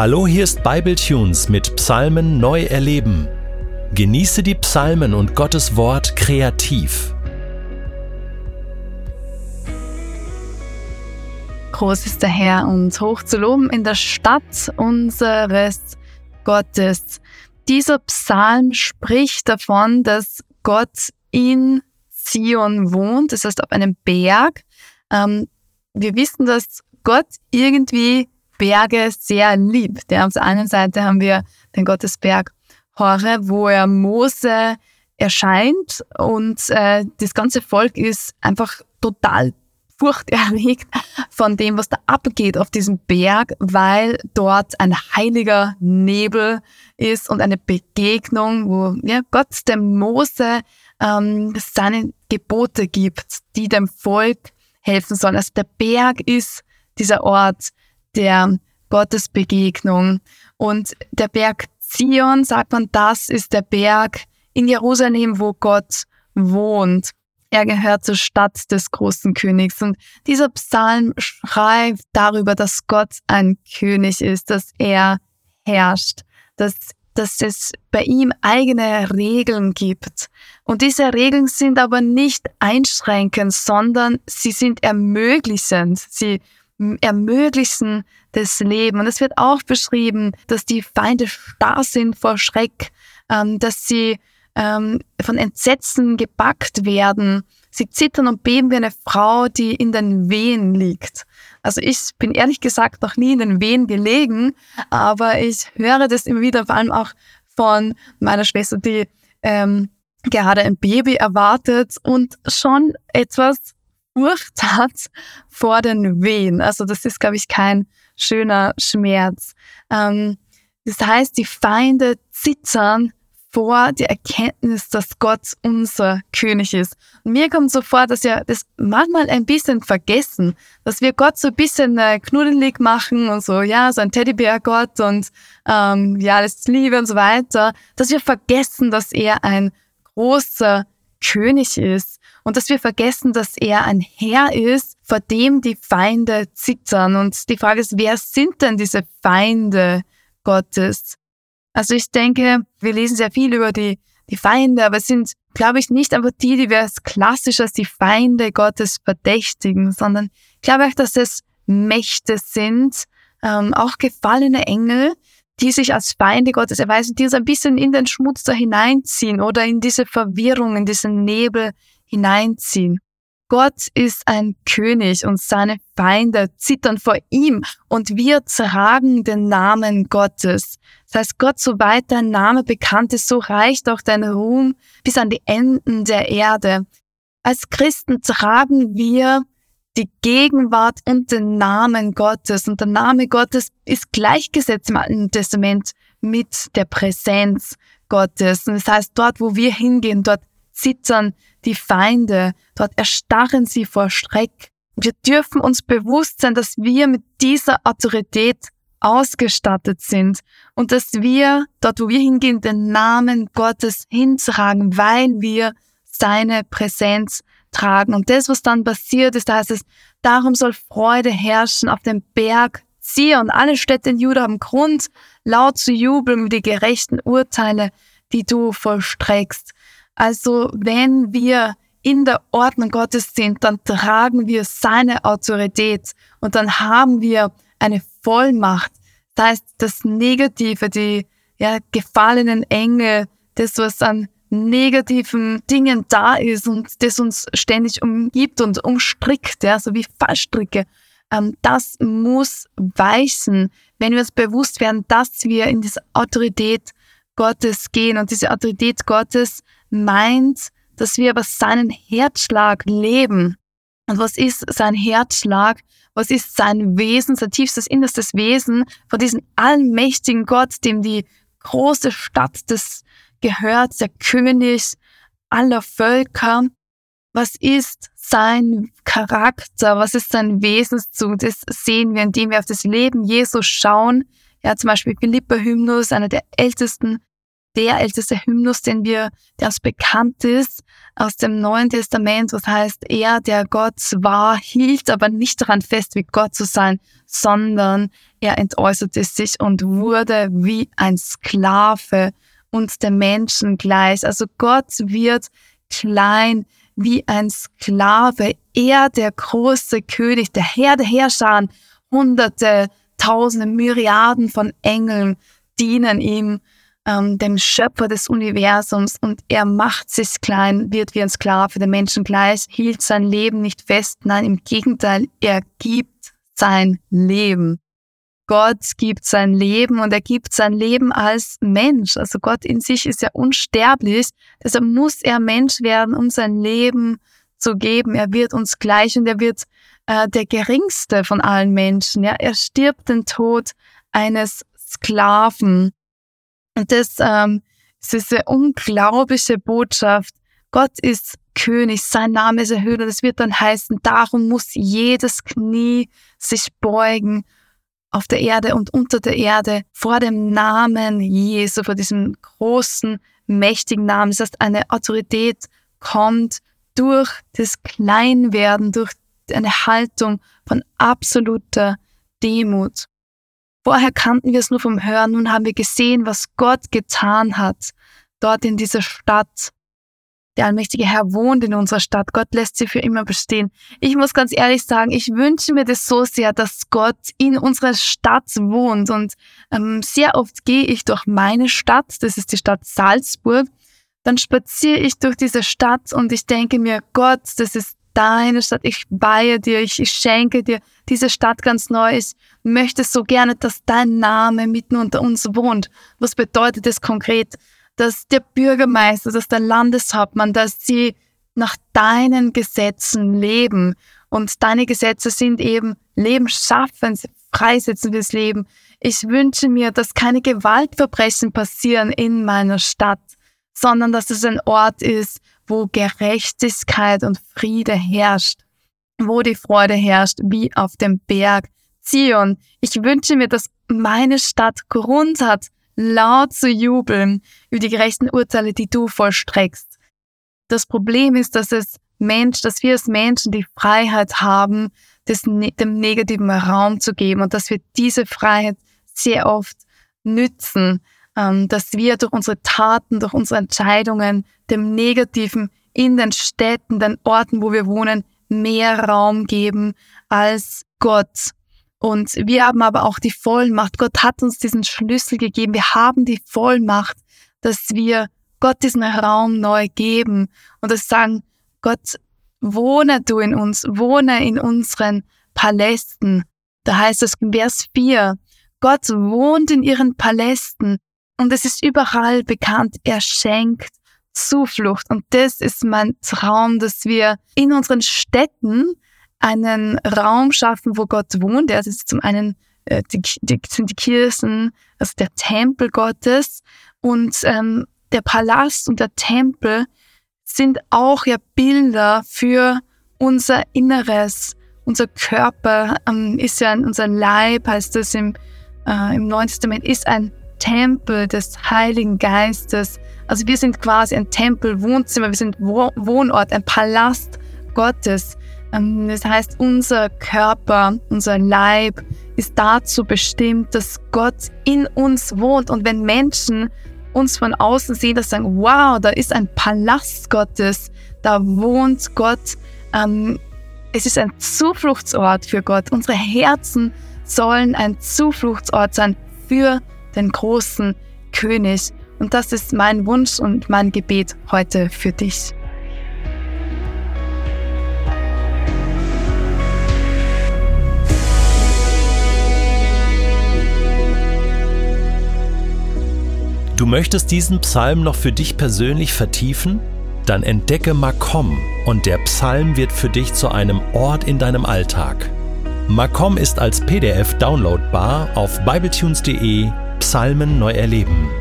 Hallo, hier ist Bibletunes mit Psalmen neu erleben. Genieße die Psalmen und Gottes Wort kreativ. Groß ist der Herr und hoch zu loben in der Stadt unseres Gottes. Dieser Psalm spricht davon, dass Gott in Zion wohnt, das heißt auf einem Berg. Ähm, wir wissen, dass Gott irgendwie Berge sehr liebt. Ja, auf der einen Seite haben wir den Gottesberg Hore, wo er Mose erscheint und äh, das ganze Volk ist einfach total furchterregt von dem, was da abgeht auf diesem Berg, weil dort ein heiliger Nebel ist und eine Begegnung, wo ja, Gott dem Mose ähm, seine Gebote gibt, die dem Volk helfen sollen. Also der Berg ist dieser Ort, der Gottesbegegnung. Und der Berg Zion, sagt man, das ist der Berg in Jerusalem, wo Gott wohnt. Er gehört zur Stadt des großen Königs. Und dieser Psalm schreibt darüber, dass Gott ein König ist, dass er herrscht, dass, dass es bei ihm eigene Regeln gibt. Und diese Regeln sind aber nicht einschränkend, sondern sie sind ermöglichend. Sie ermöglichen das Leben. Und es wird auch beschrieben, dass die Feinde starr sind vor Schreck, ähm, dass sie ähm, von Entsetzen gepackt werden. Sie zittern und beben wie eine Frau, die in den Wehen liegt. Also ich bin ehrlich gesagt noch nie in den Wehen gelegen, aber ich höre das immer wieder, vor allem auch von meiner Schwester, die ähm, gerade ein Baby erwartet und schon etwas Furcht hat vor den Wehen. Also das ist, glaube ich, kein schöner Schmerz. Ähm, das heißt, die Feinde zittern vor der Erkenntnis, dass Gott unser König ist. Und mir kommt so vor, dass wir das manchmal ein bisschen vergessen, dass wir Gott so ein bisschen äh, knuddelig machen und so, ja, so ein Teddybär-Gott und ähm, ja, alles Liebe und so weiter, dass wir vergessen, dass er ein großer König ist und dass wir vergessen, dass er ein Herr ist, vor dem die Feinde zittern. Und die Frage ist, wer sind denn diese Feinde Gottes? Also ich denke, wir lesen sehr viel über die, die Feinde, aber es sind, glaube ich, nicht einfach die, die wir als klassisch als die Feinde Gottes verdächtigen, sondern ich glaube auch, dass es Mächte sind, ähm, auch gefallene Engel, die sich als Feinde Gottes erweisen, die uns ein bisschen in den Schmutz da hineinziehen oder in diese Verwirrung, in diesen Nebel hineinziehen. Gott ist ein König und seine Feinde zittern vor ihm und wir tragen den Namen Gottes. Das heißt, Gott, soweit dein Name bekannt ist, so reicht auch dein Ruhm bis an die Enden der Erde. Als Christen tragen wir die Gegenwart und den Namen Gottes. Und der Name Gottes ist gleichgesetzt im Alten Testament mit der Präsenz Gottes. Und das heißt, dort, wo wir hingehen, dort zittern die Feinde, dort erstarren sie vor Schreck. Wir dürfen uns bewusst sein, dass wir mit dieser Autorität ausgestattet sind und dass wir dort, wo wir hingehen, den Namen Gottes hintragen, weil wir seine Präsenz tragen. Und das, was dann passiert ist, da heißt es, darum soll Freude herrschen auf dem Berg Zion. Alle Städte in Juda haben Grund, laut zu jubeln über die gerechten Urteile, die du vollstreckst. Also wenn wir in der Ordnung Gottes sind, dann tragen wir seine Autorität und dann haben wir eine Vollmacht. Das heißt, das Negative, die ja, gefallenen Engel, das, was an negativen Dingen da ist und das uns ständig umgibt und umstrickt, ja, so wie Fallstricke, ähm, das muss weichen, wenn wir uns bewusst werden, dass wir in diese Autorität Gottes gehen. Und diese Autorität Gottes meint, dass wir aber seinen Herzschlag leben. Und was ist sein Herzschlag? Was ist sein Wesen, sein tiefstes, innerstes Wesen von diesem allmächtigen Gott, dem die große Stadt des gehört, der König aller Völker? Was ist sein Charakter? Was ist sein Wesenszug? Das sehen wir, indem wir auf das Leben Jesus schauen. Ja, zum Beispiel Philippa Hymnus, einer der ältesten der älteste Hymnus, den wir, der uns bekannt ist aus dem Neuen Testament, was heißt, er, der Gott war, hielt aber nicht daran fest, wie Gott zu sein, sondern er entäußerte sich und wurde wie ein Sklave und der Menschen gleich. Also Gott wird klein wie ein Sklave. Er, der große König, der Herr der Herrscher, hunderte, tausende, Myriaden von Engeln dienen ihm ähm, dem Schöpfer des Universums und er macht sich klein, wird wie ein Sklave der Menschen gleich, hielt sein Leben nicht fest, nein, im Gegenteil, er gibt sein Leben. Gott gibt sein Leben und er gibt sein Leben als Mensch. Also Gott in sich ist ja unsterblich, deshalb muss er Mensch werden, um sein Leben zu geben. Er wird uns gleich und er wird äh, der geringste von allen Menschen. Ja, er stirbt den Tod eines Sklaven. Und das, ähm, ist eine unglaubliche Botschaft. Gott ist König, sein Name ist erhöht und es wird dann heißen, darum muss jedes Knie sich beugen auf der Erde und unter der Erde vor dem Namen Jesu, vor diesem großen, mächtigen Namen. Das heißt, eine Autorität kommt durch das Kleinwerden, durch eine Haltung von absoluter Demut. Vorher kannten wir es nur vom Hören, nun haben wir gesehen, was Gott getan hat, dort in dieser Stadt. Der allmächtige Herr wohnt in unserer Stadt. Gott lässt sie für immer bestehen. Ich muss ganz ehrlich sagen, ich wünsche mir das so sehr, dass Gott in unserer Stadt wohnt. Und ähm, sehr oft gehe ich durch meine Stadt, das ist die Stadt Salzburg. Dann spaziere ich durch diese Stadt und ich denke mir, Gott, das ist deine Stadt, ich weihe dir, ich, ich schenke dir diese Stadt ganz neu. Ich möchte so gerne, dass dein Name mitten unter uns wohnt. Was bedeutet das konkret? Dass der Bürgermeister, dass der Landeshauptmann, dass sie nach deinen Gesetzen leben. Und deine Gesetze sind eben Leben schaffen, freisetzen fürs Leben. Ich wünsche mir, dass keine Gewaltverbrechen passieren in meiner Stadt, sondern dass es ein Ort ist, wo Gerechtigkeit und Friede herrscht, wo die Freude herrscht, wie auf dem Berg Zion. Ich wünsche mir, dass meine Stadt Grund hat, laut zu jubeln über die gerechten Urteile, die du vollstreckst. Das Problem ist, dass es Mensch, dass wir als Menschen die Freiheit haben, des, ne-, dem negativen Raum zu geben und dass wir diese Freiheit sehr oft nützen, dass wir durch unsere Taten, durch unsere Entscheidungen dem Negativen in den Städten, den Orten, wo wir wohnen, mehr Raum geben als Gott. Und wir haben aber auch die Vollmacht. Gott hat uns diesen Schlüssel gegeben. Wir haben die Vollmacht, dass wir Gott diesen Raum neu geben und das sagen, Gott, wohne du in uns, wohne in unseren Palästen. Da heißt es in Vers 4, Gott wohnt in ihren Palästen und es ist überall bekannt, er schenkt Zuflucht. Und das ist mein Traum, dass wir in unseren Städten einen Raum schaffen, wo Gott wohnt. Das ist zum einen äh, die, die, sind die Kirchen, also der Tempel Gottes und ähm, der Palast und der Tempel sind auch ja Bilder für unser Inneres. Unser Körper ähm, ist ja unser Leib, heißt es im, äh, im Neuen Testament, ist ein Tempel des Heiligen Geistes. Also wir sind quasi ein Tempel, Wohnzimmer, wir sind Wohnort, ein Palast Gottes. Ähm, das heißt, unser Körper, unser Leib ist dazu bestimmt, dass Gott in uns wohnt. Und wenn Menschen uns von außen sehen, dass sagen, wow, da ist ein Palast Gottes, da wohnt Gott. Ähm, es ist ein Zufluchtsort für Gott. Unsere Herzen sollen ein Zufluchtsort sein für den großen König. Und das ist mein Wunsch und mein Gebet heute für dich. Du möchtest diesen Psalm noch für dich persönlich vertiefen? Dann entdecke Makom und der Psalm wird für dich zu einem Ort in deinem Alltag. Makom ist als PDF downloadbar auf bibletunes.de Psalmen neu erleben.